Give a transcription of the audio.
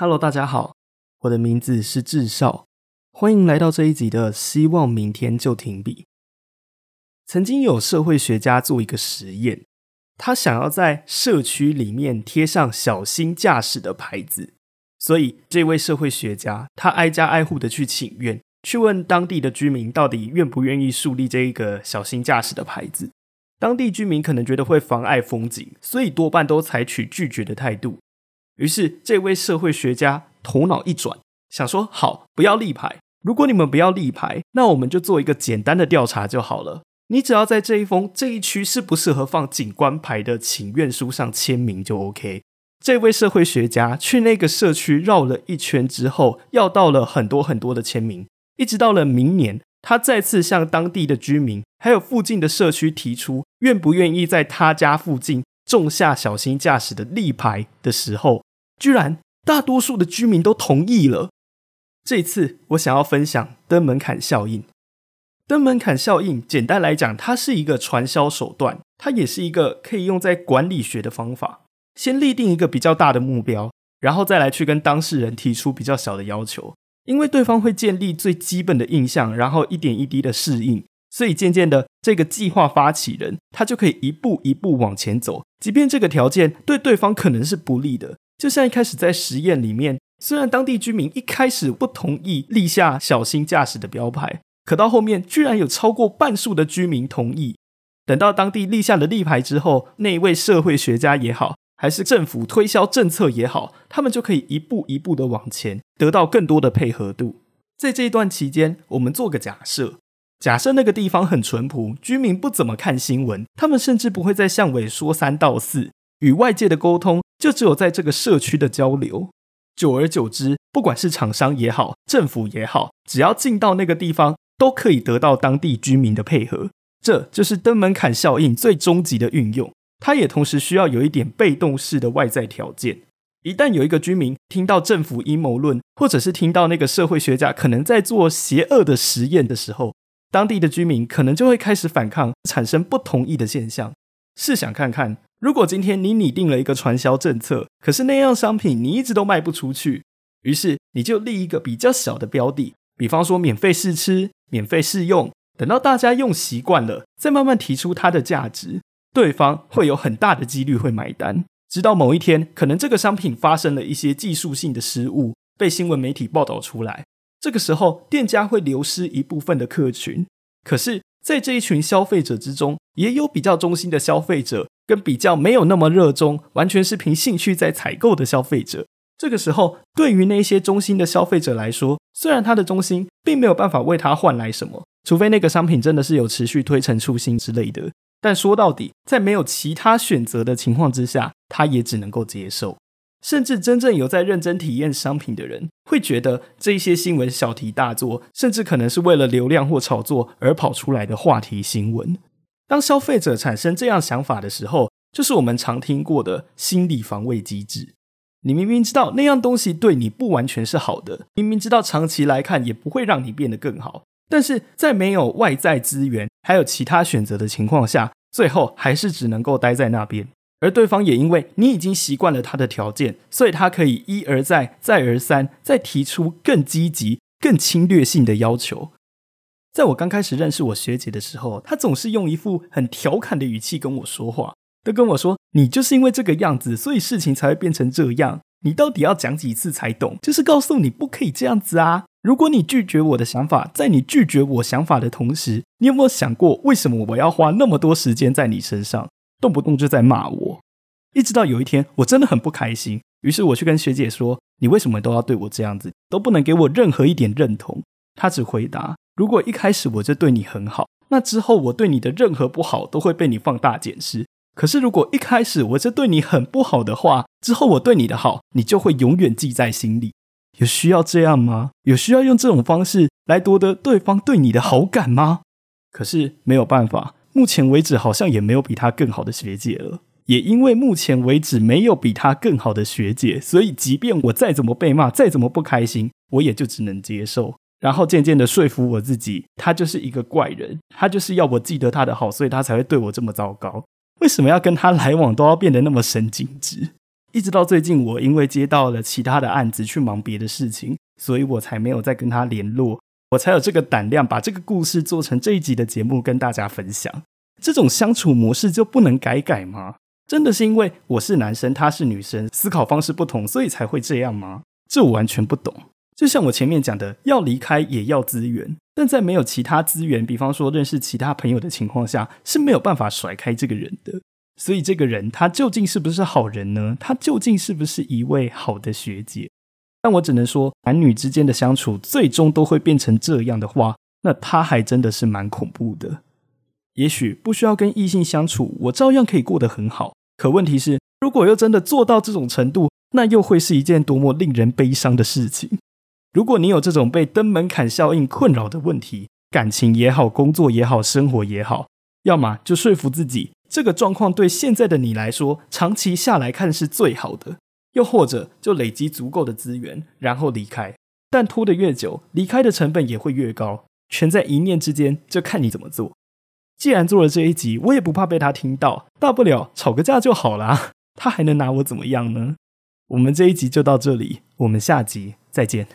Hello，大家好，我的名字是智少，欢迎来到这一集的希望明天就停笔。曾经有社会学家做一个实验，他想要在社区里面贴上小心驾驶的牌子，所以这位社会学家他挨家挨户的去请愿，去问当地的居民到底愿不愿意树立这一个小心驾驶的牌子。当地居民可能觉得会妨碍风景，所以多半都采取拒绝的态度。于是，这位社会学家头脑一转，想说：“好，不要立牌。如果你们不要立牌，那我们就做一个简单的调查就好了。你只要在这一封这一区适不适合放景观牌的请愿书上签名就 OK。”这位社会学家去那个社区绕了一圈之后，要到了很多很多的签名，一直到了明年，他再次向当地的居民还有附近的社区提出，愿不愿意在他家附近种下小心驾驶的立牌的时候。居然大多数的居民都同意了。这次我想要分享登门槛效应。登门槛效应简单来讲，它是一个传销手段，它也是一个可以用在管理学的方法。先立定一个比较大的目标，然后再来去跟当事人提出比较小的要求。因为对方会建立最基本的印象，然后一点一滴的适应，所以渐渐的，这个计划发起人他就可以一步一步往前走，即便这个条件对对方可能是不利的。就像一开始在实验里面，虽然当地居民一开始不同意立下小心驾驶的标牌，可到后面居然有超过半数的居民同意。等到当地立下了立牌之后，那一位社会学家也好，还是政府推销政策也好，他们就可以一步一步的往前，得到更多的配合度。在这一段期间，我们做个假设：假设那个地方很淳朴，居民不怎么看新闻，他们甚至不会在巷尾说三道四。与外界的沟通就只有在这个社区的交流，久而久之，不管是厂商也好，政府也好，只要进到那个地方，都可以得到当地居民的配合。这就是登门槛效应最终极的运用。它也同时需要有一点被动式的外在条件。一旦有一个居民听到政府阴谋论，或者是听到那个社会学家可能在做邪恶的实验的时候，当地的居民可能就会开始反抗，产生不同意的现象。试想看看。如果今天你拟定了一个传销政策，可是那样商品你一直都卖不出去，于是你就立一个比较小的标的，比方说免费试吃、免费试用，等到大家用习惯了，再慢慢提出它的价值，对方会有很大的几率会买单。直到某一天，可能这个商品发生了一些技术性的失误，被新闻媒体报道出来，这个时候店家会流失一部分的客群，可是，在这一群消费者之中，也有比较忠心的消费者。跟比较没有那么热衷，完全是凭兴趣在采购的消费者，这个时候对于那些忠心的消费者来说，虽然他的忠心并没有办法为他换来什么，除非那个商品真的是有持续推陈出新之类的，但说到底，在没有其他选择的情况之下，他也只能够接受。甚至真正有在认真体验商品的人，会觉得这些新闻小题大做，甚至可能是为了流量或炒作而跑出来的话题新闻。当消费者产生这样想法的时候，就是我们常听过的心理防卫机制。你明明知道那样东西对你不完全是好的，明明知道长期来看也不会让你变得更好，但是在没有外在资源还有其他选择的情况下，最后还是只能够待在那边。而对方也因为你已经习惯了他的条件，所以他可以一而再、再而三、再提出更积极、更侵略性的要求。在我刚开始认识我学姐的时候，她总是用一副很调侃的语气跟我说话，都跟我说：“你就是因为这个样子，所以事情才会变成这样。你到底要讲几次才懂？就是告诉你不可以这样子啊！如果你拒绝我的想法，在你拒绝我想法的同时，你有没有想过为什么我要花那么多时间在你身上，动不动就在骂我？一直到有一天，我真的很不开心，于是我去跟学姐说：你为什么都要对我这样子，都不能给我任何一点认同？她只回答。如果一开始我就对你很好，那之后我对你的任何不好都会被你放大检视。可是如果一开始我就对你很不好的话，之后我对你的好，你就会永远记在心里。有需要这样吗？有需要用这种方式来夺得对方对你的好感吗？可是没有办法，目前为止好像也没有比他更好的学姐了。也因为目前为止没有比他更好的学姐，所以即便我再怎么被骂，再怎么不开心，我也就只能接受。然后渐渐的说服我自己，他就是一个怪人，他就是要我记得他的好，所以他才会对我这么糟糕。为什么要跟他来往都要变得那么神经质？一直到最近，我因为接到了其他的案子去忙别的事情，所以我才没有再跟他联络，我才有这个胆量把这个故事做成这一集的节目跟大家分享。这种相处模式就不能改改吗？真的是因为我是男生，他是女生，思考方式不同，所以才会这样吗？这我完全不懂。就像我前面讲的，要离开也要资源，但在没有其他资源，比方说认识其他朋友的情况下，是没有办法甩开这个人的。所以这个人他究竟是不是好人呢？他究竟是不是一位好的学姐？但我只能说，男女之间的相处最终都会变成这样的话，那他还真的是蛮恐怖的。也许不需要跟异性相处，我照样可以过得很好。可问题是，如果又真的做到这种程度，那又会是一件多么令人悲伤的事情。如果你有这种被登门槛效应困扰的问题，感情也好，工作也好，生活也好，要么就说服自己，这个状况对现在的你来说，长期下来看是最好的；又或者就累积足够的资源，然后离开。但拖得越久，离开的成本也会越高，全在一念之间，就看你怎么做。既然做了这一集，我也不怕被他听到，大不了吵个架就好啦，他还能拿我怎么样呢？我们这一集就到这里，我们下集再见。